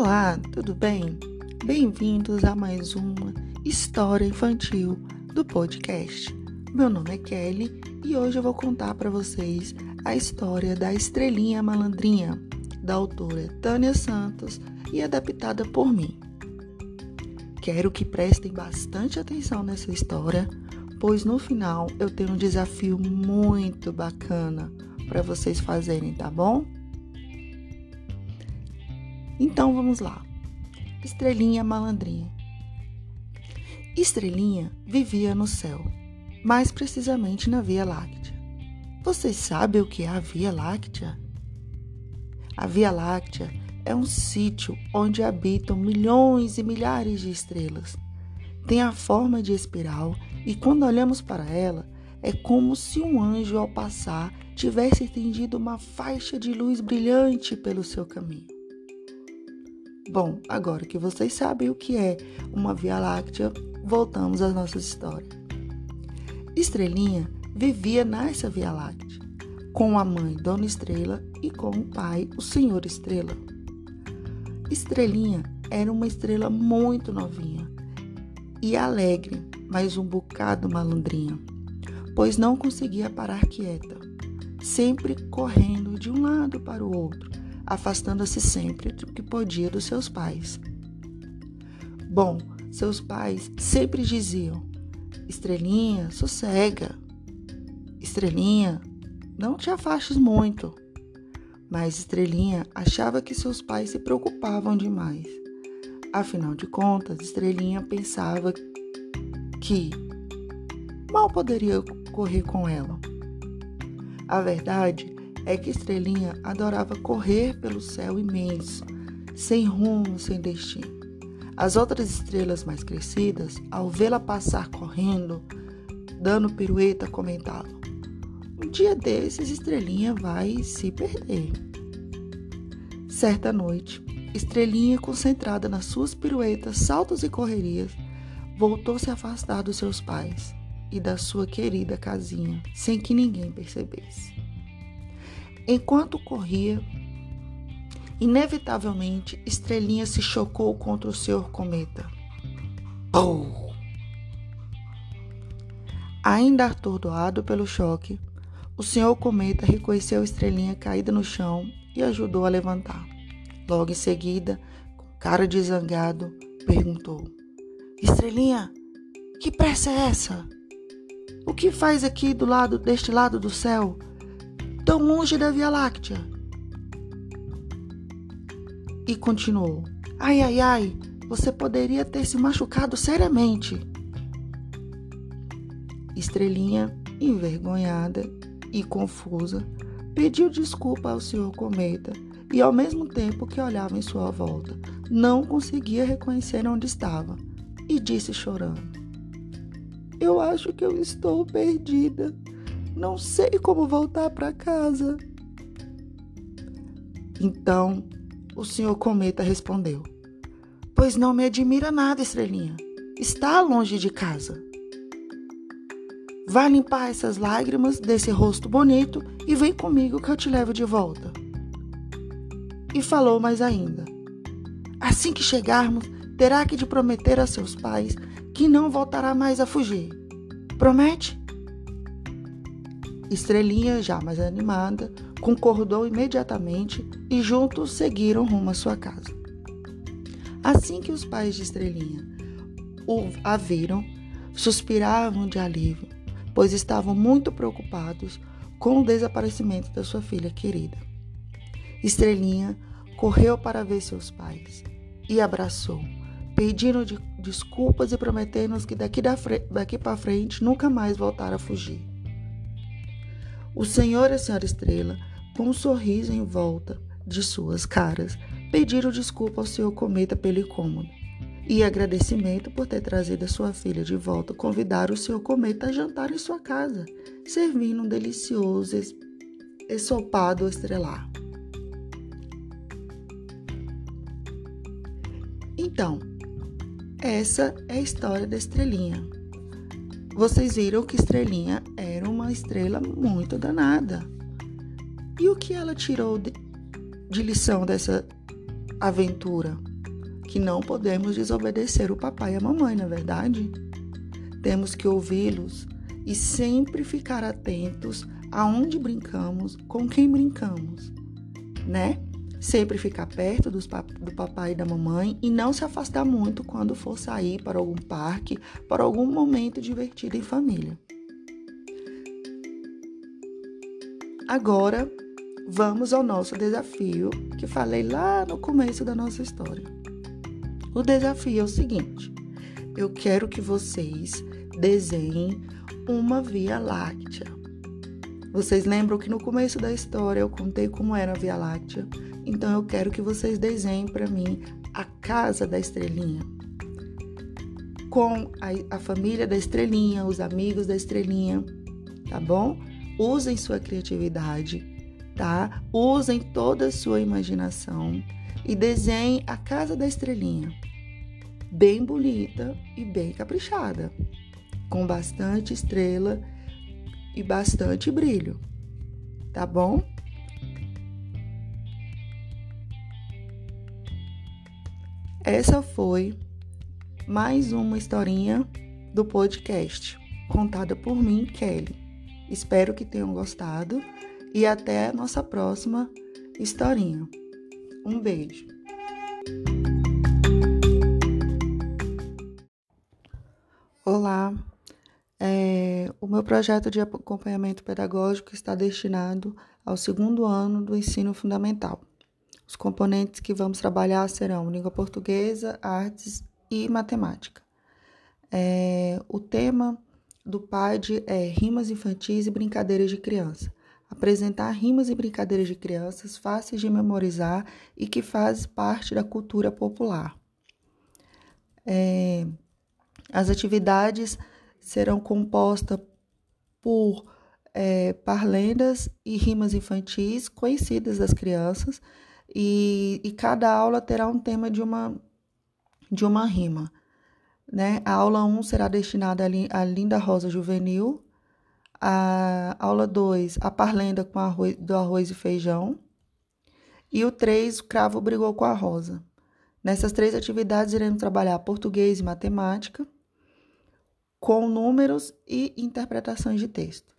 Olá, tudo bem? Bem-vindos a mais uma história infantil do podcast. Meu nome é Kelly e hoje eu vou contar para vocês a história da Estrelinha Malandrinha, da autora Tânia Santos e adaptada por mim. Quero que prestem bastante atenção nessa história, pois no final eu tenho um desafio muito bacana para vocês fazerem, tá bom? Então vamos lá. Estrelinha malandrinha. Estrelinha vivia no céu, mais precisamente na Via Láctea. Vocês sabem o que é a Via Láctea? A Via Láctea é um sítio onde habitam milhões e milhares de estrelas. Tem a forma de espiral e quando olhamos para ela, é como se um anjo ao passar tivesse estendido uma faixa de luz brilhante pelo seu caminho. Bom, agora que vocês sabem o que é uma Via Láctea, voltamos às nossas histórias. Estrelinha vivia nessa Via Láctea, com a mãe Dona Estrela e com o pai, o Senhor Estrela. Estrelinha era uma estrela muito novinha e alegre, mas um bocado malandrinha, pois não conseguia parar quieta, sempre correndo de um lado para o outro afastando-se sempre do que podia dos seus pais. Bom, seus pais sempre diziam: Estrelinha, sossega. Estrelinha, não te afastes muito. Mas Estrelinha achava que seus pais se preocupavam demais. Afinal de contas, Estrelinha pensava que mal poderia correr com ela. A verdade é que Estrelinha adorava correr pelo céu imenso, sem rumo, sem destino. As outras estrelas mais crescidas, ao vê-la passar correndo, dando pirueta, comentavam: Um dia desses, Estrelinha vai se perder. Certa noite, Estrelinha, concentrada nas suas piruetas, saltos e correrias, voltou-se a afastar dos seus pais e da sua querida casinha, sem que ninguém percebesse. Enquanto corria, inevitavelmente Estrelinha se chocou contra o Senhor Cometa. Pou! Ainda atordoado pelo choque, o Senhor Cometa reconheceu Estrelinha caída no chão e ajudou a levantar. Logo em seguida, com cara de zangado, perguntou: Estrelinha, que pressa é essa? O que faz aqui do lado deste lado do céu? Tão longe da Via Láctea. E continuou: Ai, ai, ai, você poderia ter se machucado seriamente. Estrelinha, envergonhada e confusa, pediu desculpa ao senhor Cometa e, ao mesmo tempo que olhava em sua volta, não conseguia reconhecer onde estava e disse chorando: Eu acho que eu estou perdida. Não sei como voltar para casa. Então o senhor Cometa respondeu: Pois não me admira nada, estrelinha. Está longe de casa. Vá limpar essas lágrimas desse rosto bonito e vem comigo que eu te levo de volta. E falou mais ainda: Assim que chegarmos, terá que te prometer a seus pais que não voltará mais a fugir. Promete? Estrelinha, já mais animada, concordou imediatamente e juntos seguiram rumo à sua casa. Assim que os pais de Estrelinha a viram, suspiravam de alívio, pois estavam muito preocupados com o desaparecimento da sua filha querida. Estrelinha correu para ver seus pais e abraçou, pedindo de desculpas e prometendo que daqui, daqui para frente nunca mais voltara a fugir. O senhor e a senhora Estrela, com um sorriso em volta de suas caras, pediram desculpa ao senhor Cometa pelo incômodo. E agradecimento por ter trazido a sua filha de volta, convidaram o senhor Cometa a jantar em sua casa, servindo um delicioso ensopado estrelar. Então, essa é a história da estrelinha. Vocês viram que Estrelinha era uma estrela muito danada. E o que ela tirou de, de lição dessa aventura? que não podemos desobedecer o papai e a mamãe, na é verdade? Temos que ouvi-los e sempre ficar atentos aonde brincamos, com quem brincamos, né? Sempre ficar perto dos, do papai e da mamãe e não se afastar muito quando for sair para algum parque, para algum momento divertido em família. Agora, vamos ao nosso desafio que falei lá no começo da nossa história. O desafio é o seguinte: eu quero que vocês desenhem uma Via Láctea. Vocês lembram que no começo da história eu contei como era a Via Láctea? Então eu quero que vocês desenhem para mim a casa da estrelinha. Com a, a família da estrelinha, os amigos da estrelinha, tá bom? Usem sua criatividade, tá? Usem toda a sua imaginação e desenhem a casa da estrelinha. Bem bonita e bem caprichada, com bastante estrela e bastante brilho. Tá bom? Essa foi mais uma historinha do podcast, contada por mim, Kelly. Espero que tenham gostado e até a nossa próxima historinha. Um beijo. Olá, é, o meu projeto de acompanhamento pedagógico está destinado ao segundo ano do ensino fundamental. Os componentes que vamos trabalhar serão língua portuguesa, artes e matemática. É, o tema do PAD é Rimas Infantis e Brincadeiras de Criança. Apresentar rimas e brincadeiras de crianças fáceis de memorizar e que fazem parte da cultura popular. É, as atividades serão compostas por é, parlendas e rimas infantis conhecidas das crianças e, e cada aula terá um tema de uma, de uma rima. Né? A aula 1 será destinada à linda rosa juvenil. A aula 2, a parlenda com arroz, do arroz e feijão. E o 3, o cravo brigou com a rosa. Nessas três atividades, iremos trabalhar português e matemática, com números e interpretações de texto.